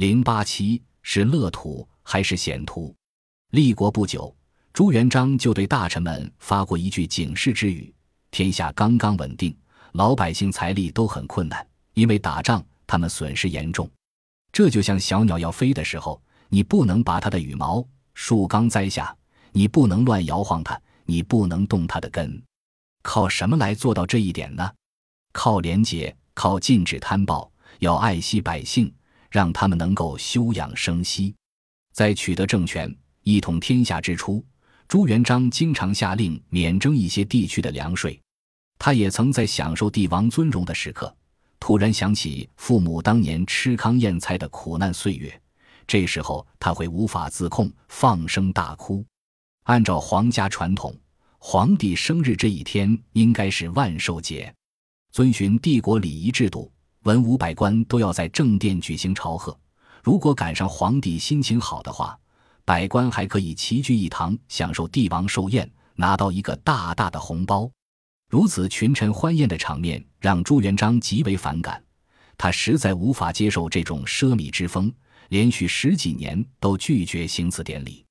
零八七是乐土还是险途？立国不久，朱元璋就对大臣们发过一句警示之语：天下刚刚稳定，老百姓财力都很困难，因为打仗，他们损失严重。这就像小鸟要飞的时候，你不能拔它的羽毛；树刚栽下，你不能乱摇晃它，你不能动它的根。靠什么来做到这一点呢？靠廉洁，靠禁止贪暴，要爱惜百姓。让他们能够休养生息，在取得政权、一统天下之初，朱元璋经常下令免征一些地区的粮税。他也曾在享受帝王尊荣的时刻，突然想起父母当年吃糠咽菜的苦难岁月，这时候他会无法自控，放声大哭。按照皇家传统，皇帝生日这一天应该是万寿节，遵循帝国礼仪制度。文武百官都要在正殿举行朝贺，如果赶上皇帝心情好的话，百官还可以齐聚一堂，享受帝王寿宴，拿到一个大大的红包。如此群臣欢宴的场面让朱元璋极为反感，他实在无法接受这种奢靡之风，连续十几年都拒绝行此典礼。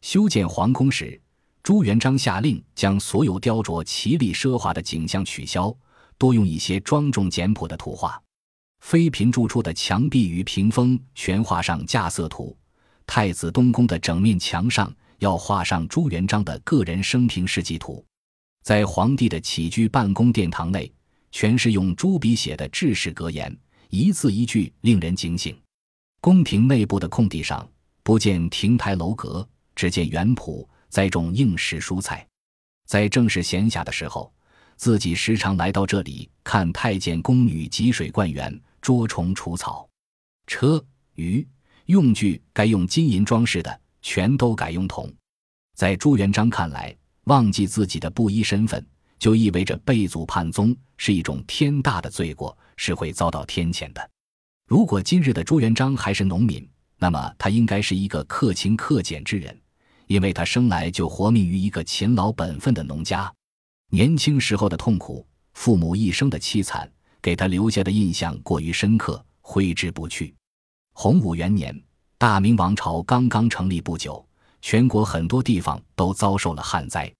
修建皇宫时，朱元璋下令将所有雕琢奇丽奢华的景象取消，多用一些庄重简朴的图画。妃嫔住处的墙壁与屏风全画上架色图，太子东宫的整面墙上要画上朱元璋的个人生平事迹图，在皇帝的起居办公殿堂内，全是用朱笔写的制式格言，一字一句令人警醒。宫廷内部的空地上不见亭台楼阁，只见园圃，栽种应时蔬菜。在正是闲暇的时候，自己时常来到这里看太监宫女汲水灌园。捉虫除草，车、鱼、用具该用金银装饰的，全都改用铜。在朱元璋看来，忘记自己的布衣身份，就意味着背祖叛宗，是一种天大的罪过，是会遭到天谴的。如果今日的朱元璋还是农民，那么他应该是一个克勤克俭之人，因为他生来就活命于一个勤劳本分的农家。年轻时候的痛苦，父母一生的凄惨。给他留下的印象过于深刻，挥之不去。洪武元年，大明王朝刚刚成立不久，全国很多地方都遭受了旱灾。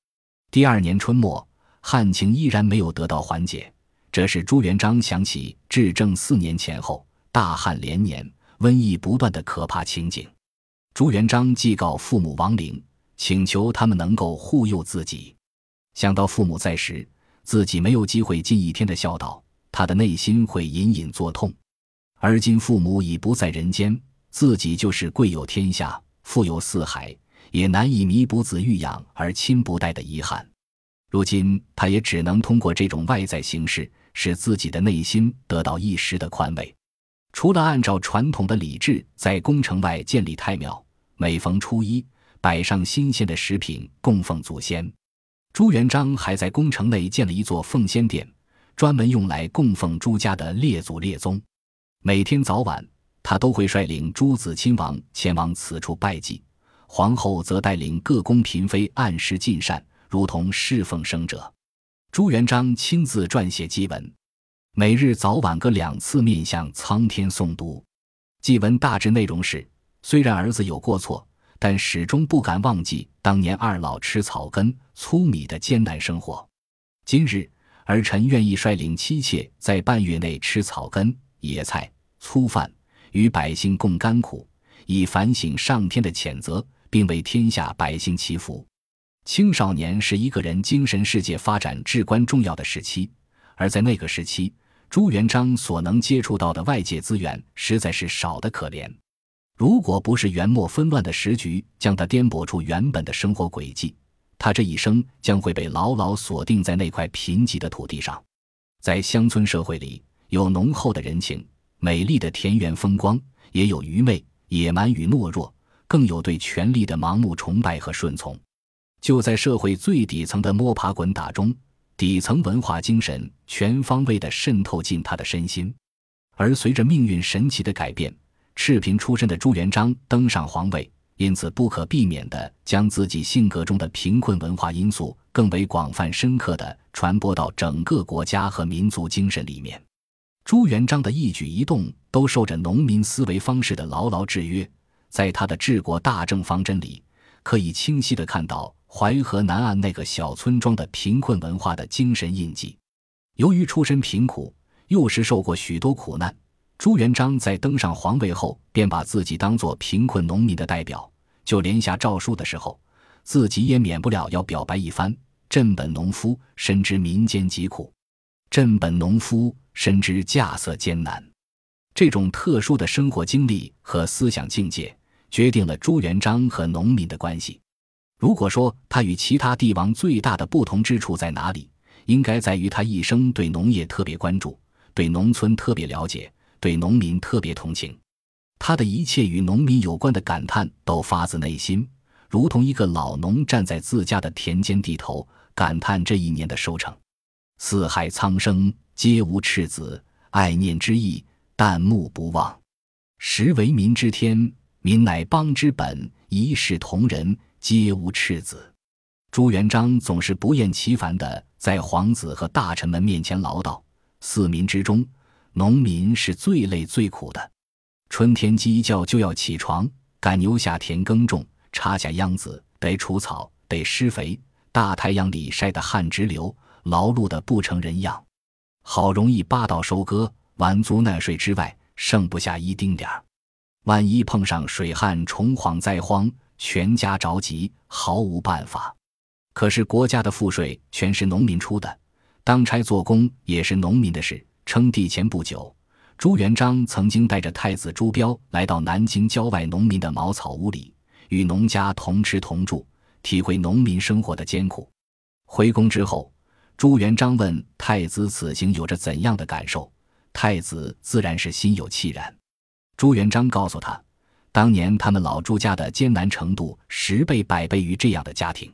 第二年春末，旱情依然没有得到缓解，这使朱元璋想起至正四年前后大旱连年、瘟疫不断的可怕情景。朱元璋祭告父母亡灵，请求他们能够护佑自己。想到父母在时，自己没有机会尽一天的孝道。他的内心会隐隐作痛，而今父母已不在人间，自己就是贵有天下、富有四海，也难以弥补子欲养而亲不待的遗憾。如今，他也只能通过这种外在形式，使自己的内心得到一时的宽慰。除了按照传统的礼制在宫城外建立太庙，每逢初一摆上新鲜的食品供奉祖先，朱元璋还在宫城内建了一座奉先殿。专门用来供奉朱家的列祖列宗，每天早晚，他都会率领诸子亲王前往此处拜祭，皇后则带领各宫嫔妃按时进膳，如同侍奉生者。朱元璋亲自撰写祭文，每日早晚各两次面向苍天诵读。祭文大致内容是：虽然儿子有过错，但始终不敢忘记当年二老吃草根、粗米的艰难生活。今日。儿臣愿意率领妻妾在半月内吃草根、野菜、粗饭，与百姓共甘苦，以反省上天的谴责，并为天下百姓祈福。青少年是一个人精神世界发展至关重要的时期，而在那个时期，朱元璋所能接触到的外界资源实在是少得可怜。如果不是元末纷乱的时局将他颠簸出原本的生活轨迹，他这一生将会被牢牢锁定在那块贫瘠的土地上，在乡村社会里，有浓厚的人情、美丽的田园风光，也有愚昧、野蛮与懦弱，更有对权力的盲目崇拜和顺从。就在社会最底层的摸爬滚打中，底层文化精神全方位地渗透进他的身心。而随着命运神奇的改变，赤贫出身的朱元璋登上皇位。因此，不可避免地将自己性格中的贫困文化因素更为广泛深刻地传播到整个国家和民族精神里面。朱元璋的一举一动都受着农民思维方式的牢牢制约，在他的治国大政方针里，可以清晰地看到淮河南岸那个小村庄的贫困文化的精神印记。由于出身贫苦，幼时受过许多苦难，朱元璋在登上皇位后，便把自己当作贫困农民的代表。就连下诏书的时候，自己也免不了要表白一番：“朕本农夫，深知民间疾苦。朕本农夫。”深知稼穑艰难，这种特殊的生活经历和思想境界，决定了朱元璋和农民的关系。如果说他与其他帝王最大的不同之处在哪里，应该在于他一生对农业特别关注，对农村特别了解，对农民特别同情。他的一切与农民有关的感叹都发自内心，如同一个老农站在自家的田间地头，感叹这一年的收成。四海苍生。皆无赤子，爱念之意，旦暮不忘。实为民之天，民乃邦之本。一视同仁，皆无赤子。朱元璋总是不厌其烦地在皇子和大臣们面前唠叨：四民之中，农民是最累最苦的。春天鸡叫就要起床赶牛下田耕种，插下秧子，得除草，得施肥，大太阳里晒得汗直流，劳碌得不成人样。好容易扒到收割，完足纳税之外，剩不下一丁点儿。万一碰上水旱、虫蝗灾荒，全家着急，毫无办法。可是国家的赋税全是农民出的，当差做工也是农民的事。称帝前不久，朱元璋曾经带着太子朱标来到南京郊外农民的茅草屋里，与农家同吃同住，体会农民生活的艰苦。回宫之后。朱元璋问太子：“此行有着怎样的感受？”太子自然是心有戚然。朱元璋告诉他：“当年他们老朱家的艰难程度，十倍百倍于这样的家庭。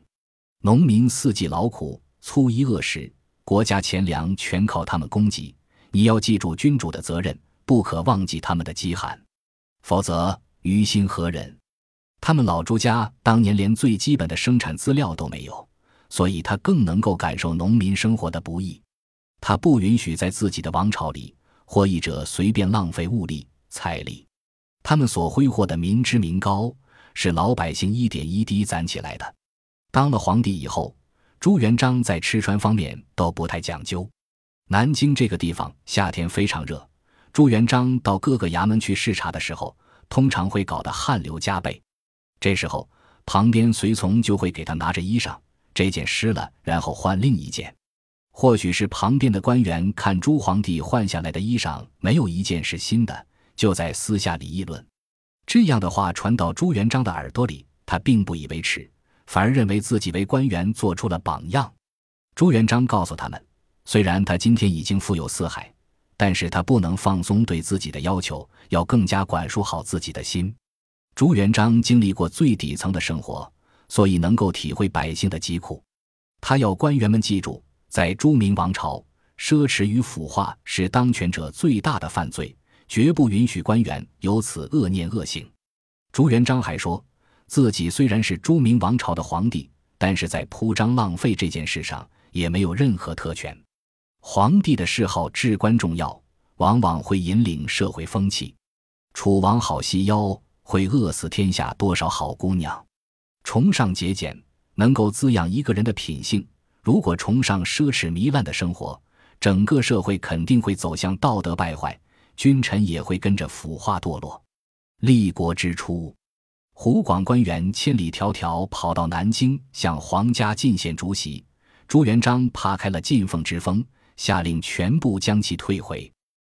农民四季劳苦，粗衣饿食，国家钱粮全靠他们供给。你要记住君主的责任，不可忘记他们的饥寒，否则于心何忍？他们老朱家当年连最基本的生产资料都没有。”所以他更能够感受农民生活的不易。他不允许在自己的王朝里，获益者随便浪费物力财力。他们所挥霍的民脂民膏，是老百姓一点一滴攒起来的。当了皇帝以后，朱元璋在吃穿方面都不太讲究。南京这个地方夏天非常热，朱元璋到各个衙门去视察的时候，通常会搞得汗流浃背。这时候，旁边随从就会给他拿着衣裳。这件湿了，然后换另一件。或许是旁边的官员看朱皇帝换下来的衣裳没有一件是新的，就在私下里议论。这样的话传到朱元璋的耳朵里，他并不以为耻，反而认为自己为官员做出了榜样。朱元璋告诉他们，虽然他今天已经富有四海，但是他不能放松对自己的要求，要更加管束好自己的心。朱元璋经历过最底层的生活。所以能够体会百姓的疾苦，他要官员们记住，在朱明王朝，奢侈与腐化是当权者最大的犯罪，绝不允许官员有此恶念恶行。朱元璋还说，自己虽然是朱明王朝的皇帝，但是在铺张浪费这件事上也没有任何特权。皇帝的嗜好至关重要，往往会引领社会风气。楚王好细腰，会饿死天下多少好姑娘。崇尚节俭，能够滋养一个人的品性。如果崇尚奢侈糜烂的生活，整个社会肯定会走向道德败坏，君臣也会跟着腐化堕落。立国之初，湖广官员千里迢迢跑到南京向皇家进献竹席，朱元璋怕开了进奉之风，下令全部将其退回。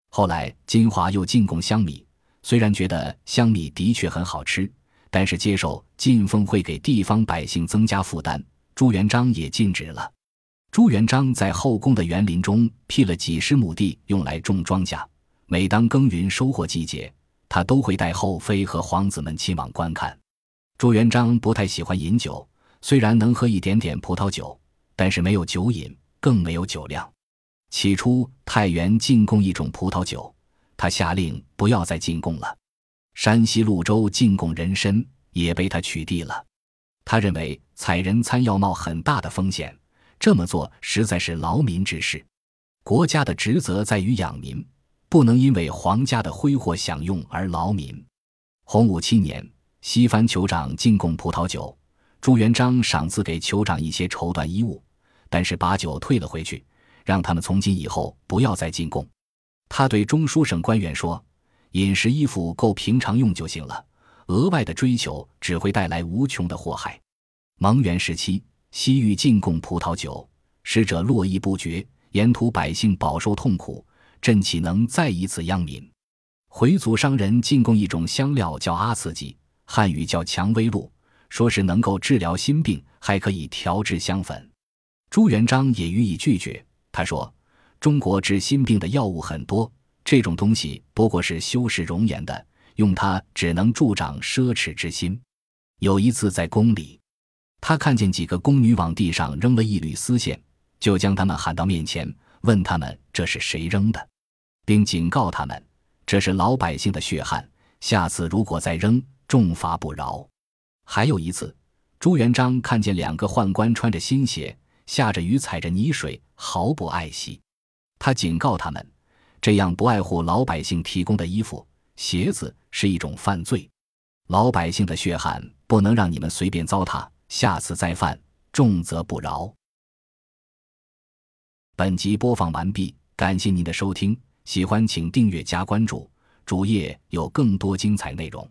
后来金华又进贡香米，虽然觉得香米的确很好吃。但是接受进奉会给地方百姓增加负担，朱元璋也禁止了。朱元璋在后宫的园林中辟了几十亩地，用来种庄稼。每当耕耘收获季节，他都会带后妃和皇子们亲往观看。朱元璋不太喜欢饮酒，虽然能喝一点点葡萄酒，但是没有酒瘾，更没有酒量。起初太原进贡一种葡萄酒，他下令不要再进贡了。山西潞州进贡人参也被他取缔了。他认为采人参要冒很大的风险，这么做实在是劳民之事。国家的职责在于养民，不能因为皇家的挥霍享用而劳民。洪武七年，西番酋长进贡葡萄酒，朱元璋赏赐给酋长一些绸缎衣物，但是把酒退了回去，让他们从今以后不要再进贡。他对中书省官员说：“饮食衣服够平常用就行了，额外的追求只会带来无穷的祸害。”蒙元时期，西域进贡葡萄酒，使者络绎不绝，沿途百姓饱受痛苦，朕岂能再一次殃民？回族商人进贡一种香料，叫阿刺激，汉语叫蔷薇露，说是能够治疗心病，还可以调制香粉。朱元璋也予以拒绝，他说。中国治心病的药物很多，这种东西不过是修饰容颜的，用它只能助长奢侈之心。有一次在宫里，他看见几个宫女往地上扔了一缕丝线，就将他们喊到面前，问他们这是谁扔的，并警告他们这是老百姓的血汗，下次如果再扔，重罚不饶。还有一次，朱元璋看见两个宦官穿着新鞋，下着雨踩着泥水，毫不爱惜。他警告他们，这样不爱护老百姓提供的衣服、鞋子是一种犯罪。老百姓的血汗不能让你们随便糟蹋，下次再犯，重则不饶。本集播放完毕，感谢您的收听，喜欢请订阅加关注，主页有更多精彩内容。